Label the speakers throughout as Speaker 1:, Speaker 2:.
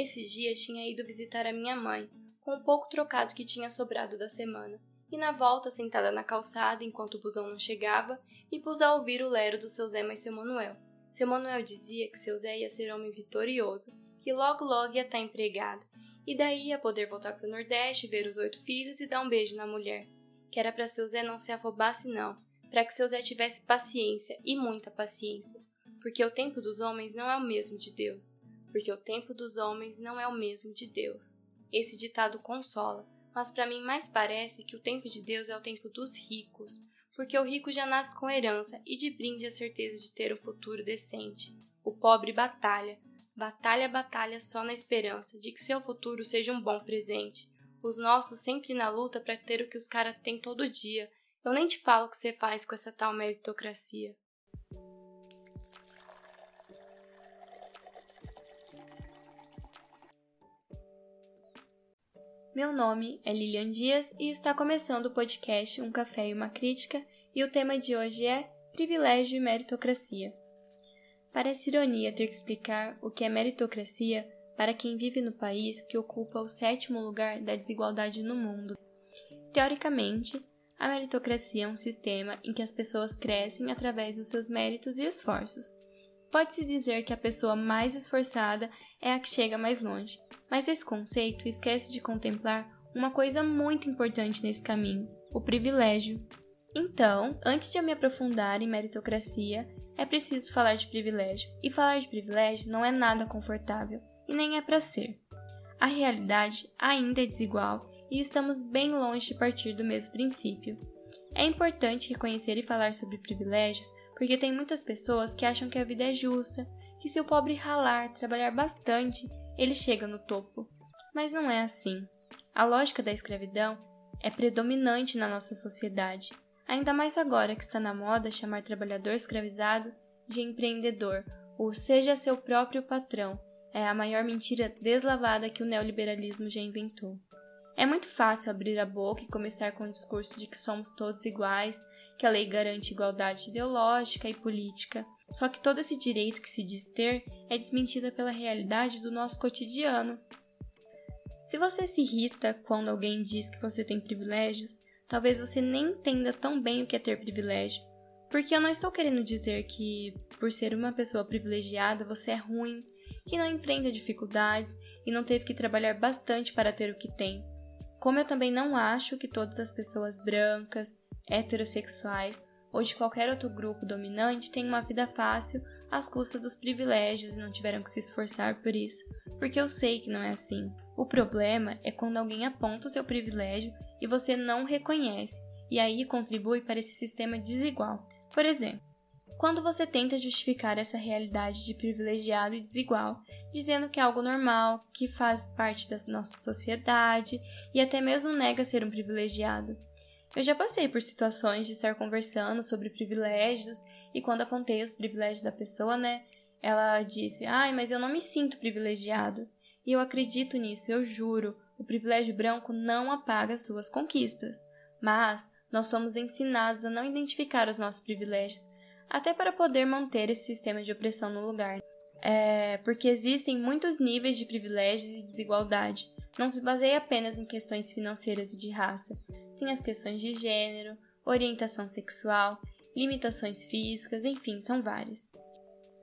Speaker 1: Esses dias tinha ido visitar a minha mãe, com o pouco trocado que tinha sobrado da semana, e na volta, sentada na calçada enquanto o busão não chegava, me pus a ouvir o lero do seu Zé mais seu Manuel. Seu Manuel dizia que seu Zé ia ser homem vitorioso, que logo logo ia estar empregado, e daí ia poder voltar para o Nordeste, ver os oito filhos e dar um beijo na mulher. Que era para seu Zé não se afobasse, não, para que seu Zé tivesse paciência e muita paciência, porque o tempo dos homens não é o mesmo de Deus, porque o tempo dos homens não é o mesmo de Deus. Esse ditado consola, mas para mim mais parece que o tempo de Deus é o tempo dos ricos, porque o rico já nasce com herança e de brinde a certeza de ter um futuro decente. O pobre batalha, batalha, batalha só na esperança de que seu futuro seja um bom presente. Os nossos sempre na luta para ter o que os caras têm todo dia. Eu nem te falo o que você faz com essa tal meritocracia. Meu nome é Lilian Dias e está começando o podcast Um Café e uma Crítica, e o tema de hoje é Privilégio e Meritocracia. Parece ironia ter que explicar o que é meritocracia para quem vive no país que ocupa o sétimo lugar da desigualdade no mundo. Teoricamente, a meritocracia é um sistema em que as pessoas crescem através dos seus méritos e esforços. Pode-se dizer que a pessoa mais esforçada é a que chega mais longe, mas esse conceito esquece de contemplar uma coisa muito importante nesse caminho: o privilégio. Então, antes de eu me aprofundar em meritocracia, é preciso falar de privilégio. E falar de privilégio não é nada confortável, e nem é para ser. A realidade ainda é desigual e estamos bem longe de partir do mesmo princípio. É importante reconhecer e falar sobre privilégios porque tem muitas pessoas que acham que a vida é justa, que se o pobre ralar, trabalhar bastante, ele chega no topo. Mas não é assim. A lógica da escravidão é predominante na nossa sociedade, ainda mais agora que está na moda chamar trabalhador escravizado de empreendedor ou seja seu próprio patrão. É a maior mentira deslavada que o neoliberalismo já inventou. É muito fácil abrir a boca e começar com o discurso de que somos todos iguais, que a lei garante igualdade ideológica e política, só que todo esse direito que se diz ter é desmentida pela realidade do nosso cotidiano. Se você se irrita quando alguém diz que você tem privilégios, talvez você nem entenda tão bem o que é ter privilégio. Porque eu não estou querendo dizer que, por ser uma pessoa privilegiada, você é ruim, que não enfrenta dificuldades e não teve que trabalhar bastante para ter o que tem. Como eu também não acho que todas as pessoas brancas, heterossexuais ou de qualquer outro grupo dominante têm uma vida fácil às custas dos privilégios e não tiveram que se esforçar por isso, porque eu sei que não é assim. O problema é quando alguém aponta o seu privilégio e você não reconhece, e aí contribui para esse sistema desigual. Por exemplo, quando você tenta justificar essa realidade de privilegiado e desigual, dizendo que é algo normal, que faz parte da nossa sociedade e até mesmo nega ser um privilegiado. Eu já passei por situações de estar conversando sobre privilégios e quando apontei os privilégios da pessoa, né, ela disse: "Ai, mas eu não me sinto privilegiado". E eu acredito nisso, eu juro. O privilégio branco não apaga suas conquistas, mas nós somos ensinados a não identificar os nossos privilégios, até para poder manter esse sistema de opressão no lugar. É, porque existem muitos níveis de privilégios e desigualdade. Não se baseia apenas em questões financeiras e de raça, tem as questões de gênero, orientação sexual, limitações físicas, enfim, são várias.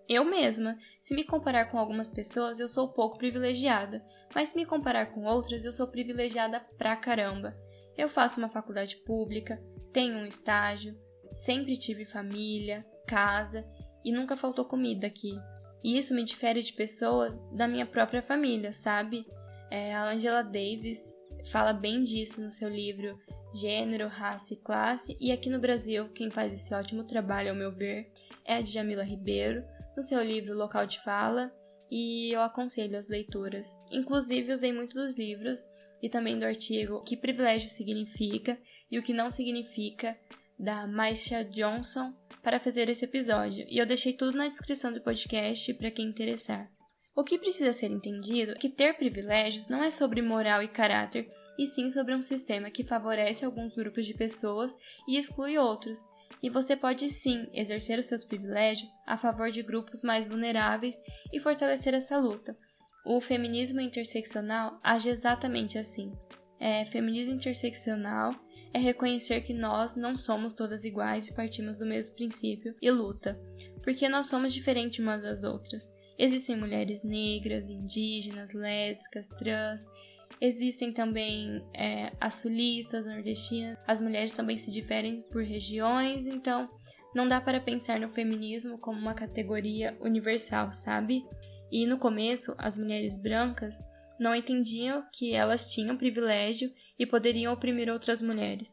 Speaker 1: Eu mesma, se me comparar com algumas pessoas, eu sou pouco privilegiada, mas se me comparar com outras, eu sou privilegiada pra caramba. Eu faço uma faculdade pública, tenho um estágio, sempre tive família, casa e nunca faltou comida aqui. E isso me difere de pessoas da minha própria família, sabe? É, a Angela Davis fala bem disso no seu livro gênero, raça e classe, e aqui no Brasil, quem faz esse ótimo trabalho, ao meu ver, é a Djamila Ribeiro, no seu livro Local de Fala, e eu aconselho as leituras. Inclusive, usei muito dos livros e também do artigo Que Privilégio Significa e o que Não Significa, da Maisha Johnson, para fazer esse episódio, e eu deixei tudo na descrição do podcast para quem interessar. O que precisa ser entendido é que ter privilégios não é sobre moral e caráter, e sim sobre um sistema que favorece alguns grupos de pessoas e exclui outros. E você pode sim exercer os seus privilégios a favor de grupos mais vulneráveis e fortalecer essa luta. O feminismo interseccional age exatamente assim. É, feminismo interseccional é reconhecer que nós não somos todas iguais e partimos do mesmo princípio e luta, porque nós somos diferentes umas das outras. Existem mulheres negras, indígenas, lésbicas, trans, existem também é, as sulistas, nordestinas, as mulheres também se diferem por regiões, então não dá para pensar no feminismo como uma categoria universal, sabe? E no começo, as mulheres brancas não entendiam que elas tinham privilégio e poderiam oprimir outras mulheres.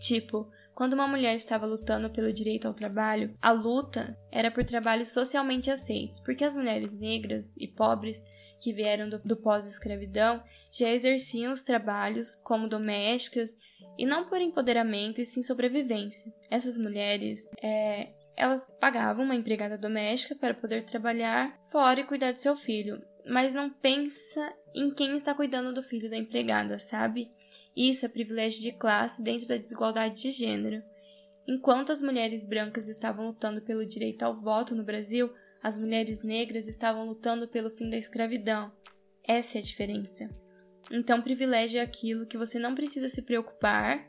Speaker 1: Tipo, quando uma mulher estava lutando pelo direito ao trabalho, a luta era por trabalhos socialmente aceitos, porque as mulheres negras e pobres que vieram do, do pós-escravidão já exerciam os trabalhos como domésticas e não por empoderamento e sim sobrevivência. Essas mulheres, é, elas pagavam uma empregada doméstica para poder trabalhar fora e cuidar do seu filho, mas não pensa em quem está cuidando do filho da empregada, sabe? Isso é privilégio de classe dentro da desigualdade de gênero. Enquanto as mulheres brancas estavam lutando pelo direito ao voto no Brasil, as mulheres negras estavam lutando pelo fim da escravidão. Essa é a diferença. Então, privilégio é aquilo que você não precisa se preocupar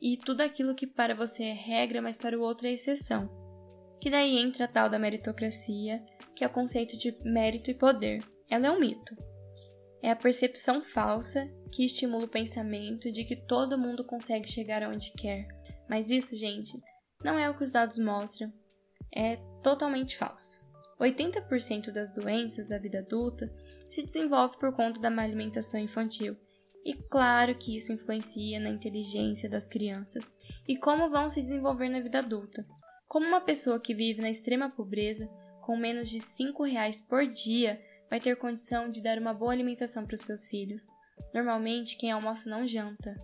Speaker 1: e tudo aquilo que para você é regra, mas para o outro é exceção. Que daí entra a tal da meritocracia, que é o conceito de mérito e poder. Ela é um mito é a percepção falsa que estimula o pensamento de que todo mundo consegue chegar aonde quer. Mas isso, gente, não é o que os dados mostram. É totalmente falso. 80% das doenças da vida adulta se desenvolve por conta da má alimentação infantil. E claro que isso influencia na inteligência das crianças e como vão se desenvolver na vida adulta. Como uma pessoa que vive na extrema pobreza, com menos de 5 reais por dia, vai ter condição de dar uma boa alimentação para os seus filhos. Normalmente, quem almoça não janta.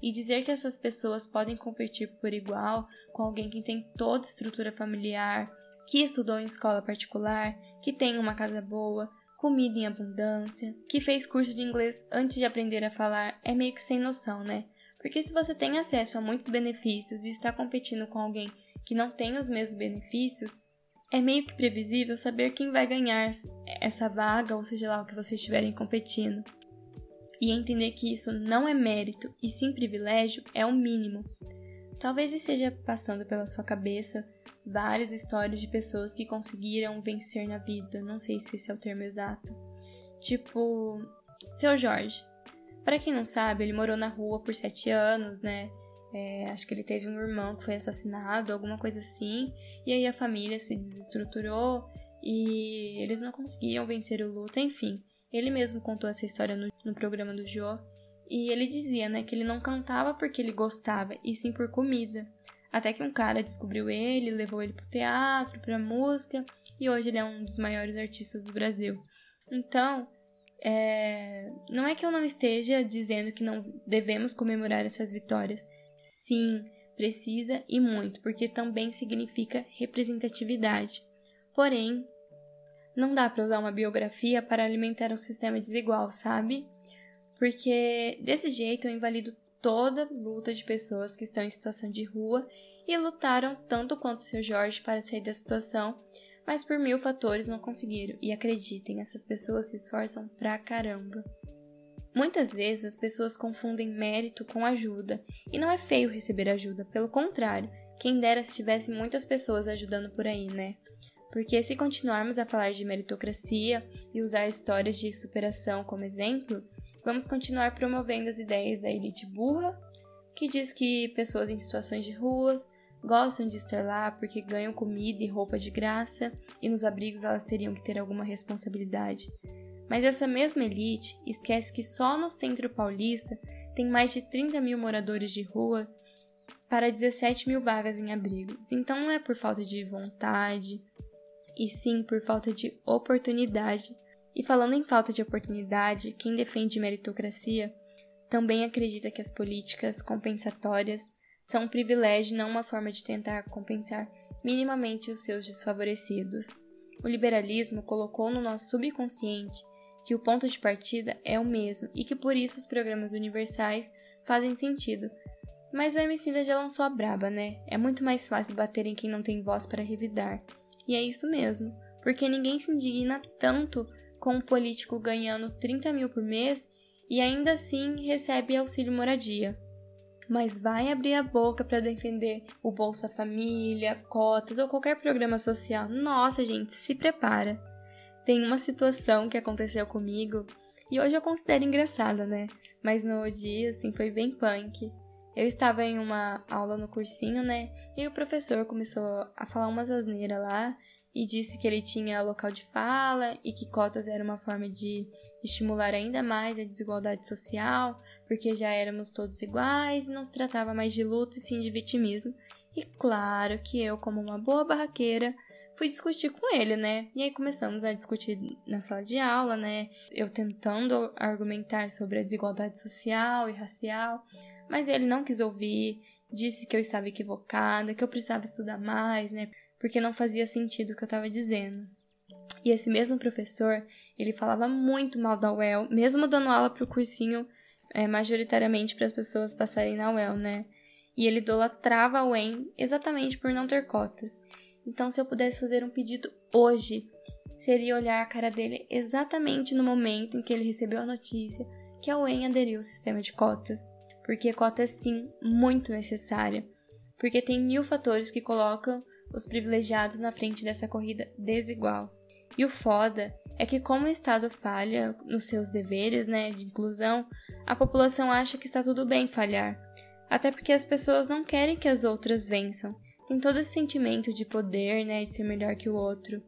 Speaker 1: E dizer que essas pessoas podem competir por igual com alguém que tem toda estrutura familiar, que estudou em escola particular, que tem uma casa boa, comida em abundância, que fez curso de inglês antes de aprender a falar, é meio que sem noção, né? Porque se você tem acesso a muitos benefícios e está competindo com alguém que não tem os mesmos benefícios, é meio que previsível saber quem vai ganhar essa vaga, ou seja lá o que vocês estiverem competindo. E entender que isso não é mérito e sim privilégio é o mínimo. Talvez esteja passando pela sua cabeça várias histórias de pessoas que conseguiram vencer na vida, não sei se esse é o termo exato. Tipo, seu Jorge. Para quem não sabe, ele morou na rua por sete anos, né? É, acho que ele teve um irmão que foi assassinado, alguma coisa assim. E aí a família se desestruturou e eles não conseguiam vencer o luto, enfim. Ele mesmo contou essa história no, no programa do Jô. E ele dizia, né, que ele não cantava porque ele gostava, e sim por comida. Até que um cara descobriu ele, levou ele pro teatro, pra música, e hoje ele é um dos maiores artistas do Brasil. Então, é... não é que eu não esteja dizendo que não devemos comemorar essas vitórias, Sim, precisa e muito, porque também significa representatividade. Porém, não dá para usar uma biografia para alimentar um sistema desigual, sabe? Porque desse jeito eu invalido toda luta de pessoas que estão em situação de rua e lutaram tanto quanto o seu Jorge para sair da situação, mas por mil fatores não conseguiram. E acreditem, essas pessoas se esforçam pra caramba. Muitas vezes as pessoas confundem mérito com ajuda, e não é feio receber ajuda, pelo contrário, quem dera se tivesse muitas pessoas ajudando por aí, né? Porque se continuarmos a falar de meritocracia e usar histórias de superação como exemplo, vamos continuar promovendo as ideias da elite burra, que diz que pessoas em situações de rua gostam de estar lá porque ganham comida e roupa de graça e nos abrigos elas teriam que ter alguma responsabilidade. Mas essa mesma elite esquece que só no centro paulista tem mais de 30 mil moradores de rua para 17 mil vagas em abrigos. Então não é por falta de vontade, e sim por falta de oportunidade. E falando em falta de oportunidade, quem defende meritocracia também acredita que as políticas compensatórias são um privilégio e não uma forma de tentar compensar minimamente os seus desfavorecidos. O liberalismo colocou no nosso subconsciente que o ponto de partida é o mesmo e que por isso os programas universais fazem sentido. Mas o MC já lançou a braba, né? É muito mais fácil bater em quem não tem voz para revidar. E é isso mesmo, porque ninguém se indigna tanto com um político ganhando 30 mil por mês e ainda assim recebe auxílio moradia. Mas vai abrir a boca para defender o Bolsa Família, cotas ou qualquer programa social. Nossa, gente, se prepara. Tem uma situação que aconteceu comigo e hoje eu considero engraçada, né? Mas no dia, assim, foi bem punk. Eu estava em uma aula no cursinho, né? E o professor começou a falar umas asneiras lá e disse que ele tinha local de fala e que cotas era uma forma de estimular ainda mais a desigualdade social, porque já éramos todos iguais e não se tratava mais de luta e sim de vitimismo. E claro que eu, como uma boa barraqueira, fui discutir com ele, né? E aí começamos a discutir na sala de aula, né? Eu tentando argumentar sobre a desigualdade social e racial, mas ele não quis ouvir, disse que eu estava equivocada, que eu precisava estudar mais, né? Porque não fazia sentido o que eu estava dizendo. E esse mesmo professor, ele falava muito mal da UEL, mesmo dando aula para o cursinho é, majoritariamente para as pessoas passarem na UEL, né? E ele idolatrava a UEM exatamente por não ter cotas. Então, se eu pudesse fazer um pedido hoje, seria olhar a cara dele exatamente no momento em que ele recebeu a notícia que a UEM aderiu ao sistema de cotas porque cota é sim muito necessária, porque tem mil fatores que colocam os privilegiados na frente dessa corrida desigual. E o foda é que como o Estado falha nos seus deveres, né, de inclusão, a população acha que está tudo bem falhar, até porque as pessoas não querem que as outras vençam. Tem todo esse sentimento de poder, né, de ser melhor que o outro.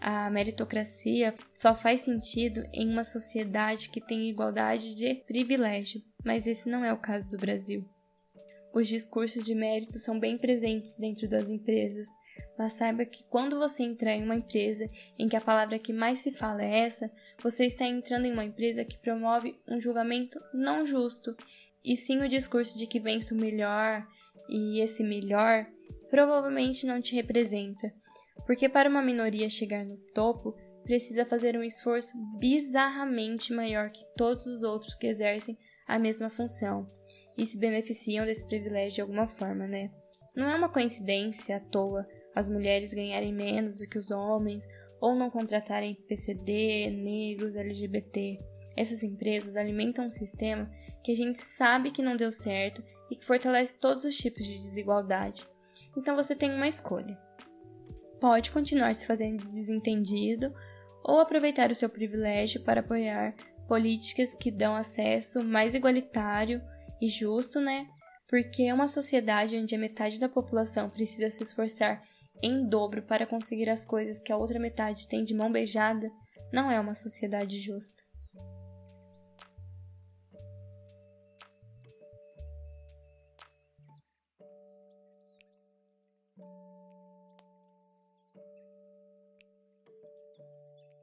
Speaker 1: A meritocracia só faz sentido em uma sociedade que tem igualdade de privilégio mas esse não é o caso do Brasil. Os discursos de mérito são bem presentes dentro das empresas, mas saiba que quando você entrar em uma empresa em que a palavra que mais se fala é essa, você está entrando em uma empresa que promove um julgamento não justo, e sim o discurso de que vence o melhor, e esse melhor provavelmente não te representa, porque para uma minoria chegar no topo, precisa fazer um esforço bizarramente maior que todos os outros que exercem a mesma função e se beneficiam desse privilégio de alguma forma, né? Não é uma coincidência à toa as mulheres ganharem menos do que os homens ou não contratarem PCD, negros, LGBT. Essas empresas alimentam um sistema que a gente sabe que não deu certo e que fortalece todos os tipos de desigualdade. Então você tem uma escolha. Pode continuar se fazendo de desentendido ou aproveitar o seu privilégio para apoiar políticas que dão acesso mais igualitário e justo, né? Porque uma sociedade onde a metade da população precisa se esforçar em dobro para conseguir as coisas que a outra metade tem de mão beijada não é uma sociedade justa.